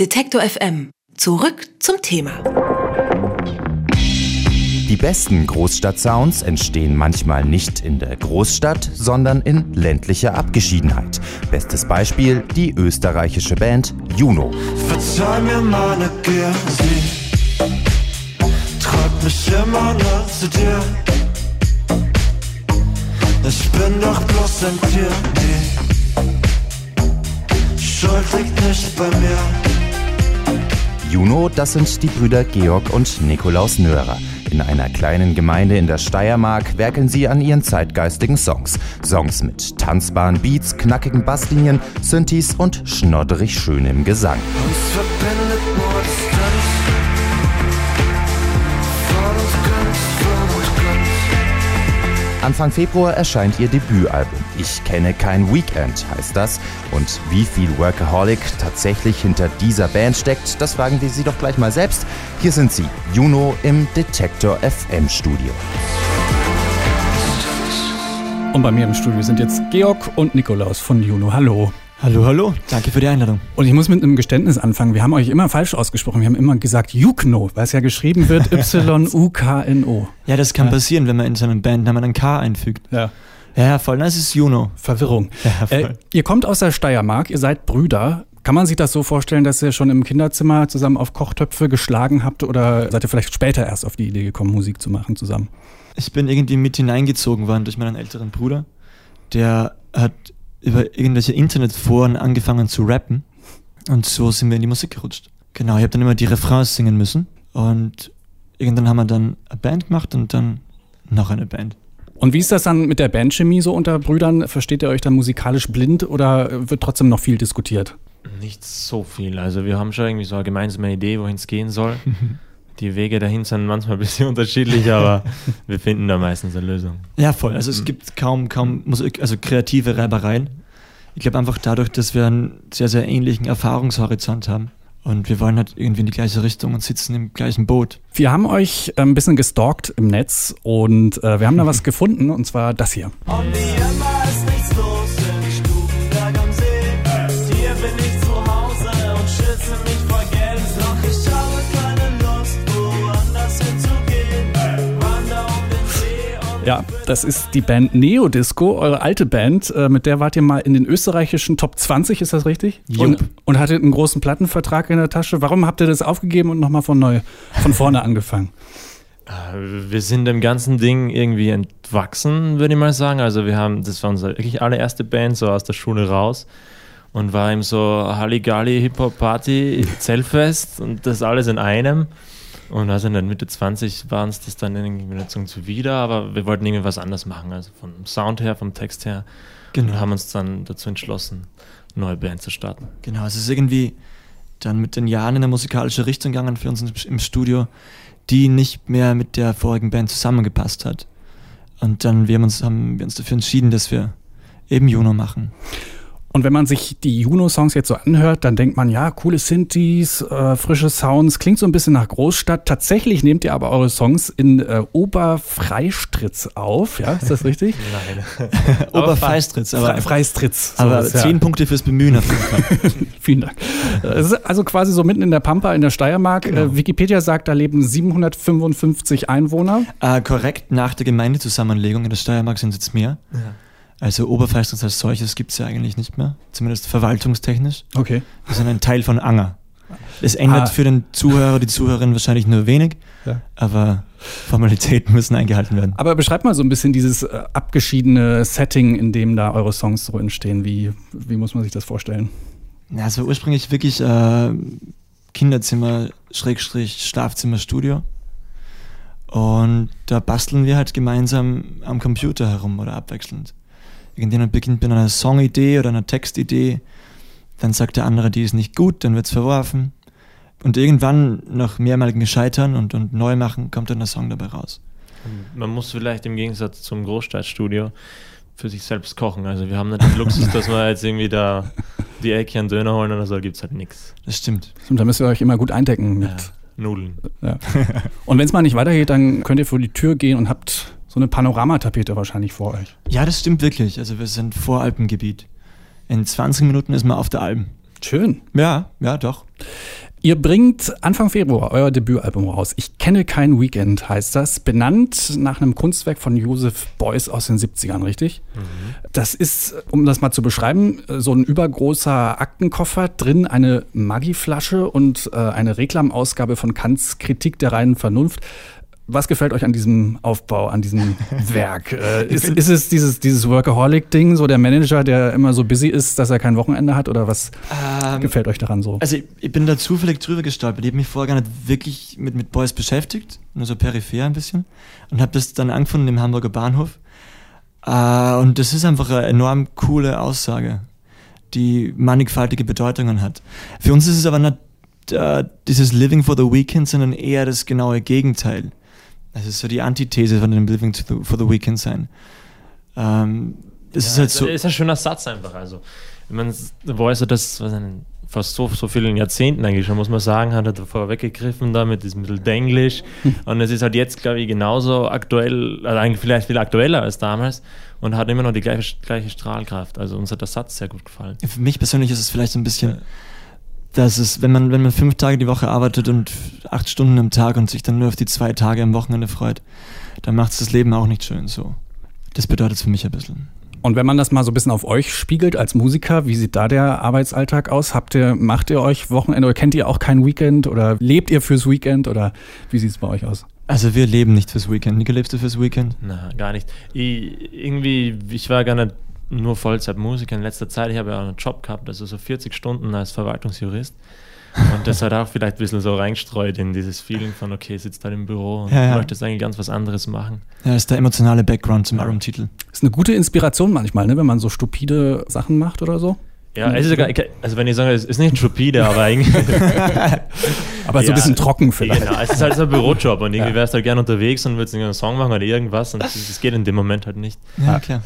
Detektor FM. Zurück zum Thema. Die besten Großstadt-Sounds entstehen manchmal nicht in der Großstadt, sondern in ländlicher Abgeschiedenheit. Bestes Beispiel die österreichische Band Juno. Verzeih mir meine Gier, sie treibt mich immer noch zu dir. Ich bin doch bloß ein Tier, die Schuld liegt nicht bei mir. Juno, das sind die Brüder Georg und Nikolaus Nörer. In einer kleinen Gemeinde in der Steiermark werkeln sie an ihren zeitgeistigen Songs. Songs mit tanzbaren Beats, knackigen Basslinien, Synthes und schnodderig schönem Gesang. Uns Anfang Februar erscheint ihr Debütalbum. Ich kenne kein Weekend heißt das. Und wie viel Workaholic tatsächlich hinter dieser Band steckt, das fragen wir sie doch gleich mal selbst. Hier sind sie, Juno im Detektor FM Studio. Und bei mir im Studio sind jetzt Georg und Nikolaus von Juno. Hallo. Hallo, hallo. Danke für die Einladung. Und ich muss mit einem Geständnis anfangen. Wir haben euch immer falsch ausgesprochen. Wir haben immer gesagt Jukno, weil es ja geschrieben wird Y-U-K-N-O. Ja, das kann passieren, wenn man in seinem Bandnamen ein K einfügt. Ja. Ja, ja, voll. Das ist Juno. Verwirrung. Ja, voll. Äh, ihr kommt aus der Steiermark, ihr seid Brüder. Kann man sich das so vorstellen, dass ihr schon im Kinderzimmer zusammen auf Kochtöpfe geschlagen habt oder seid ihr vielleicht später erst auf die Idee gekommen, Musik zu machen zusammen? Ich bin irgendwie mit hineingezogen worden durch meinen älteren Bruder. Der hat über irgendwelche Internetforen angefangen zu rappen. Und so sind wir in die Musik gerutscht. Genau, ich habe dann immer die Refrains singen müssen. Und irgendwann haben wir dann eine Band gemacht und dann noch eine Band. Und wie ist das dann mit der Bandchemie so unter Brüdern? Versteht ihr euch dann musikalisch blind oder wird trotzdem noch viel diskutiert? Nicht so viel. Also wir haben schon irgendwie so eine gemeinsame Idee, wohin es gehen soll. Die Wege dahin sind manchmal ein bisschen unterschiedlich, aber wir finden da meistens eine Lösung. Ja, voll. Also es gibt kaum, kaum Musik, also kreative Reibereien. Ich glaube einfach dadurch, dass wir einen sehr, sehr ähnlichen Erfahrungshorizont haben. Und wir wollen halt irgendwie in die gleiche Richtung und sitzen im gleichen Boot. Wir haben euch äh, ein bisschen gestalkt im Netz und äh, wir haben da was gefunden und zwar das hier. Und wie Ja, das ist die Band Neodisco, eure alte Band. Äh, mit der wart ihr mal in den österreichischen Top 20, ist das richtig? Und, und hattet einen großen Plattenvertrag in der Tasche. Warum habt ihr das aufgegeben und nochmal von neu, von vorne angefangen? Äh, Wir sind dem ganzen Ding irgendwie entwachsen, würde ich mal sagen. Also wir haben, das war unsere wirklich allererste Band, so aus der Schule raus. Und war eben so Halligalli, Hip-Hop-Party, Zellfest und das alles in einem. Und also in der Mitte 20 waren es das dann irgendwie wieder so wieder, aber wir wollten irgendwie was anderes machen. Also vom Sound her, vom Text her. Genau. Und haben uns dann dazu entschlossen, eine neue Band zu starten. Genau, es ist irgendwie dann mit den Jahren in eine musikalische Richtung gegangen für uns im Studio, die nicht mehr mit der vorigen Band zusammengepasst hat. Und dann wir haben, uns, haben wir uns dafür entschieden, dass wir eben Juno machen. Und wenn man sich die Juno-Songs jetzt so anhört, dann denkt man, ja, coole Synthes, äh, frische Sounds, klingt so ein bisschen nach Großstadt. Tatsächlich nehmt ihr aber eure Songs in äh, Oberfreistritz auf, ja, ist das richtig? Nein. Oberfeistritz, aber, Fre Freistritz. aber sowas, ja. zehn Punkte fürs Bemühen auf jeden Fall. Vielen Dank. Es ist also quasi so mitten in der Pampa in der Steiermark. Äh, Wikipedia sagt, da leben 755 Einwohner. äh, korrekt, nach der Gemeindezusammenlegung in der Steiermark sind es jetzt mehr. Also Oberfeistritz als solches gibt es ja eigentlich nicht mehr, zumindest verwaltungstechnisch. Okay. Wir sind ein Teil von Anger. Es ändert Ah. für den Zuhörer, die Zuhörerin wahrscheinlich nur wenig, Ja. aber Formalitäten müssen eingehalten werden. Aber beschreibt mal so ein bisschen dieses äh, abgeschiedene Setting, in dem da eure Songs so entstehen. Wie, wie muss man sich das vorstellen? Ja, es war ursprünglich wirklich äh, Kinderzimmer, Schrägstrich, Schlafzimmer, Studio. Und da basteln wir halt gemeinsam am Computer herum oder abwechselnd. Irgendjemand beginnt mit einer Songidee oder einer Textidee, dann sagt der andere, die ist nicht gut, dann wird's verworfen. Und irgendwann, nach mehrmaligen Scheitern und, und Neumachen, kommt dann der Song dabei raus. Man muss vielleicht im Gegensatz zum Großstadtstudio für sich selbst kochen. Also wir haben nicht den Luxus, dass wir jetzt irgendwie da die Ecke einen Döner holen oder so, gibt es halt nichts. Das stimmt. Und da müsst ihr euch immer gut eindecken mit. Nudeln. Ja. Und wenn es mal nicht weitergeht, dann könnt ihr vor die Tür gehen und habt so eine Panoramatapete wahrscheinlich vor euch. Ja, das stimmt wirklich. Also wir sind Voralpengebiet. In 20 Minuten ist man auf der Alm. Schön. Ja, ja, doch. Ihr bringt Anfang Februar euer Debütalbum raus. Ich kenne kein Weekend, heißt das. Benannt nach einem Kunstwerk von Joseph Beuys aus den 70ern, richtig? Das ist, um das mal zu beschreiben, so ein übergroßer Aktenkoffer, drin eine Maggi-Flasche und äh, eine Reklamausgabe von Kants Kritik der reinen Vernunft. Was gefällt euch an diesem Aufbau, an diesem Werk? Äh, ist, ist es dieses, dieses Workaholic-Ding, so der Manager, der immer so busy ist, dass er kein Wochenende hat? Oder was Ähm, gefällt euch daran so? Also ich, ich bin da zufällig drüber gestolpert. Ich habe mich vorher gar nicht wirklich mit, mit Boys beschäftigt, nur so peripher ein bisschen. Und habe das dann angefunden im Hamburger Bahnhof. Äh, und das ist einfach eine enorm coole Aussage, die mannigfaltige Bedeutungen hat. Für uns ist es aber nicht äh, dieses Living for the Weekend, sondern eher das genaue Gegenteil. Das ist so die Antithese von dem Living the, for the Weekend sein. Ähm, das ist halt so. ist ein schöner Satz einfach. Also, wenn man so das fast so, so vielen Jahrzehnten eigentlich schon, muss man sagen, hat er davor weggegriffen da mit diesem Mittel Denglisch. Und es ist halt jetzt, glaube ich, genauso aktuell, also eigentlich vielleicht viel aktueller als damals und hat immer noch die gleiche, gleiche Strahlkraft. Also uns hat der Satz sehr gut gefallen. Für mich persönlich ist es vielleicht so ein bisschen, dass es, wenn man, wenn man fünf Tage die Woche arbeitet und acht Stunden am Tag und sich dann nur auf die zwei Tage am Wochenende freut, dann macht es das Leben auch nicht schön so. Das bedeutet es für mich ein bisschen. Und wenn man das mal so ein bisschen auf euch spiegelt als Musiker, wie sieht da der Arbeitsalltag aus? Habt ihr, macht ihr euch Wochenende oder kennt ihr auch kein Weekend oder lebt ihr fürs Weekend oder wie sieht es bei euch aus? Also wir leben nicht fürs Weekend. Nico, lebst du fürs Weekend? Na, gar nicht. Ich, irgendwie, ich war gar nicht nur Vollzeitmusiker in letzter Zeit. Ich habe ja auch einen Job gehabt, also so 40 Stunden als Verwaltungsjurist. Und das hat auch vielleicht ein bisschen so reingestreut in dieses Feeling von, okay, sitzt halt im Büro und Ja, ja. möchte jetzt eigentlich ganz was anderes machen. Ja, ist der emotionale Background zum Albumtitel. Ist eine gute Inspiration manchmal, ne, wenn man so stupide Sachen macht oder so. Ja, es ist ja gar, also wenn ich sage, es ist nicht stupide, aber eigentlich. Aber so Ja, ein bisschen trocken vielleicht. Genau, es ist halt so ein Bürojob und irgendwie wärst du halt gerne unterwegs und würdest einen Song machen oder irgendwas und das, das geht in dem Moment halt nicht. Ja, klar.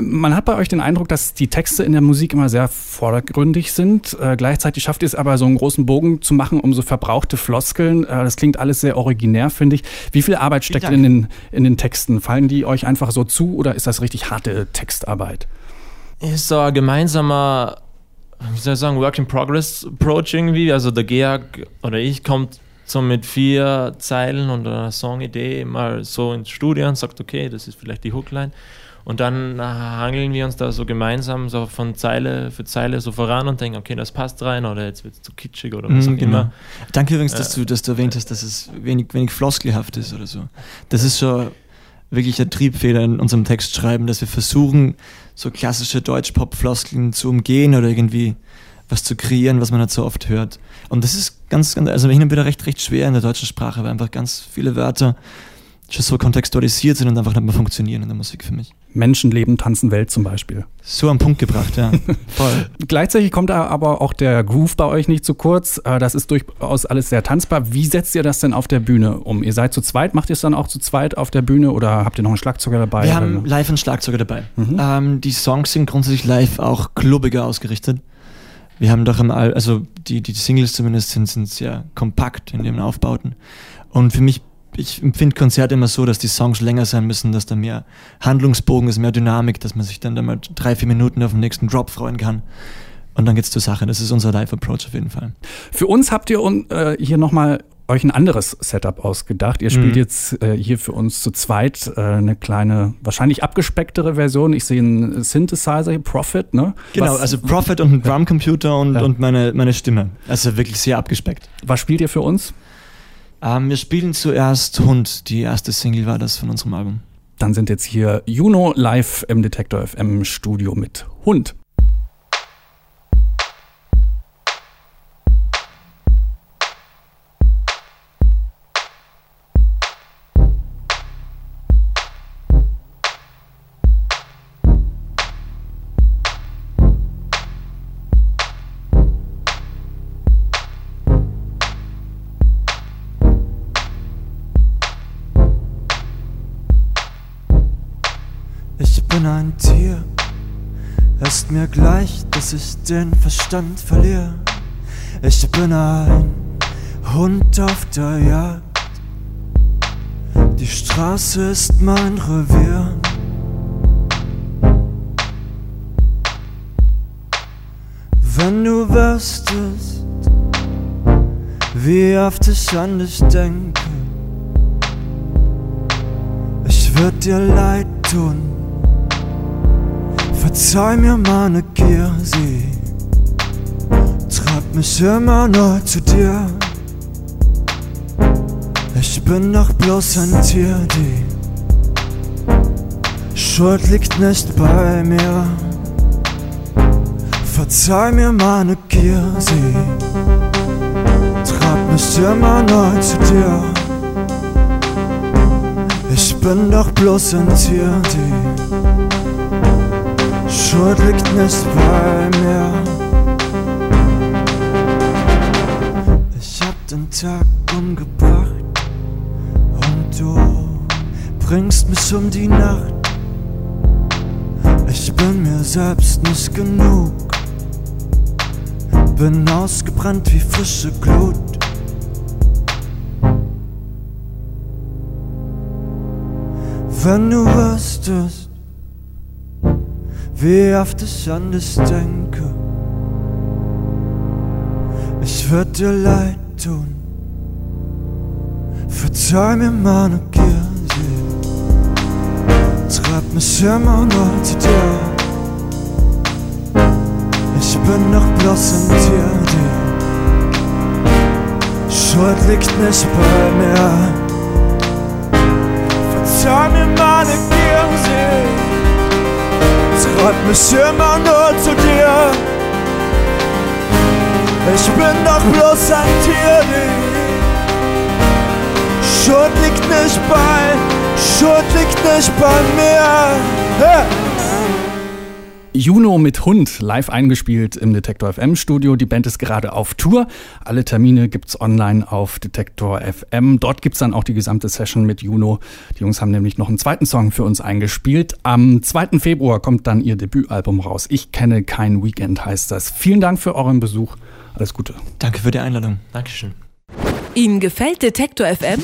Man hat bei euch den Eindruck, dass die Texte in der Musik immer sehr vordergründig sind. Äh, gleichzeitig schafft ihr es aber, so einen großen Bogen zu machen um so verbrauchte Floskeln. Äh, das klingt alles sehr originär, finde ich. Wie viel Arbeit steckt in den, in den Texten? Fallen die euch einfach so zu oder ist das richtig harte Textarbeit? ist so ein gemeinsamer, wie soll ich sagen, Work in Progress Approach irgendwie. Also der Georg oder ich kommt so mit vier Zeilen und einer Songidee mal so ins Studio und sagt, okay, das ist vielleicht die Hookline. Und dann äh, hangeln wir uns da so gemeinsam so von Zeile für Zeile so voran und denken, okay, das passt rein oder jetzt wird es zu kitschig oder was auch Mhm, immer. Danke übrigens, dass du, dass du erwähnt hast, dass es wenig, wenig floskelhaft ist oder so. Das ist schon wirklich ein Triebfehler in unserem Textschreiben, dass wir versuchen, so klassische Deutsch-Pop-Floskeln zu umgehen oder irgendwie was zu kreieren, was man halt so oft hört. Und das ist ganz, ganz, also hin und wieder recht, recht schwer in der deutschen Sprache, weil einfach ganz viele Wörter schon so kontextualisiert sind und einfach nicht mehr funktionieren in der Musik für mich. Menschenleben, Tanzen, Welt zum Beispiel. So am Punkt gebracht, ja. Voll. Gleichzeitig kommt da aber auch der Groove bei euch nicht zu kurz. Äh, Das ist durchaus alles sehr tanzbar. Wie setzt ihr das denn auf der Bühne um? Ihr seid zu zweit, macht ihr es dann auch zu zweit auf der Bühne oder habt ihr noch einen Schlagzeuger dabei? Wir haben live einen Schlagzeuger dabei. Ähm, die Songs sind grundsätzlich live auch klubbiger ausgerichtet. Wir haben doch im Al also die, die Singles zumindest sind, sind sehr kompakt in ihren Aufbauten. Und für mich, ich empfinde Konzerte immer so, dass die Songs länger sein müssen, dass da mehr Handlungsbogen ist, mehr Dynamik, dass man sich dann da mal drei, vier Minuten auf den nächsten Drop freuen kann. Und dann geht's zur Sache. Das ist unser Live-Approach auf jeden Fall. Für uns habt ihr äh, hier nochmal euch ein anderes Setup ausgedacht. Ihr spielt Mhm. jetzt äh, hier für uns zu zweit äh, eine kleine, wahrscheinlich abgespecktere Version. Ich sehe einen Synthesizer hier, Profit, ne? Genau, was, also Prophet und ein Drumcomputer und, Ja. und meine, meine Stimme. Also wirklich sehr abgespeckt. was spielt ihr für uns? Ähm, wir spielen zuerst Hund. Die erste Single war das von unserem Album. Dann sind jetzt hier Juno live im Detektor FM Studio mit Hund. Bin ein Tier, ist mir gleich, dass ich den Verstand verliere. Ich bin ein Hund auf der Jagd. Die Straße ist mein Revier. Wenn du wüsstest, wie oft ich an dich denke, ich würd dir leid tun. Verzeih mir meine Gier, sie treibt mich immer neu zu dir. Ich bin doch bloß ein Tier, die Schuld liegt nicht bei mir. Verzeih mir meine Gier, sie treibt mich immer neu zu dir. Ich bin doch bloß ein Tier, die Schuld liegt nicht bei mir. Ich hab den Tag umgebracht und du bringst mich um die Nacht. Ich bin mir selbst nicht genug. Bin ausgebrannt wie frische Glut. Wenn du wüsstest, wie oft ich an dich denke, ich würd dir leid tun. Verzeih mir meine sie treibt mich immer neu zu dir. Ich bin doch bloß ein Tier, die Schuld liegt nicht bei mir. Verzeih mir meine sie treibt mich immer nur zu dir. Ich bin doch bloß ein Tier, Schuld liegt nicht bei, Schuld liegt nicht bei mir. Hey. Juno mit Hund live eingespielt im Detektor FM Studio. Die Band ist gerade auf Tour. Alle Termine gibt's online auf Detektor FM. Dort gibt's dann auch die gesamte Session mit Juno. Die Jungs haben nämlich noch einen zweiten Song für uns eingespielt. Am 2. Februar kommt dann ihr Debütalbum raus. Ich kenne kein Weekend heißt das. Vielen Dank für euren Besuch. Alles Gute. Danke für die Einladung. Dankeschön. Ihnen gefällt Detektor FM?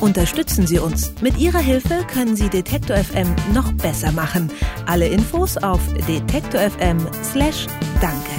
Unterstützen Sie uns. Mit Ihrer Hilfe können Sie Detektor FM noch besser machen. Alle Infos auf detektor.fm/danke.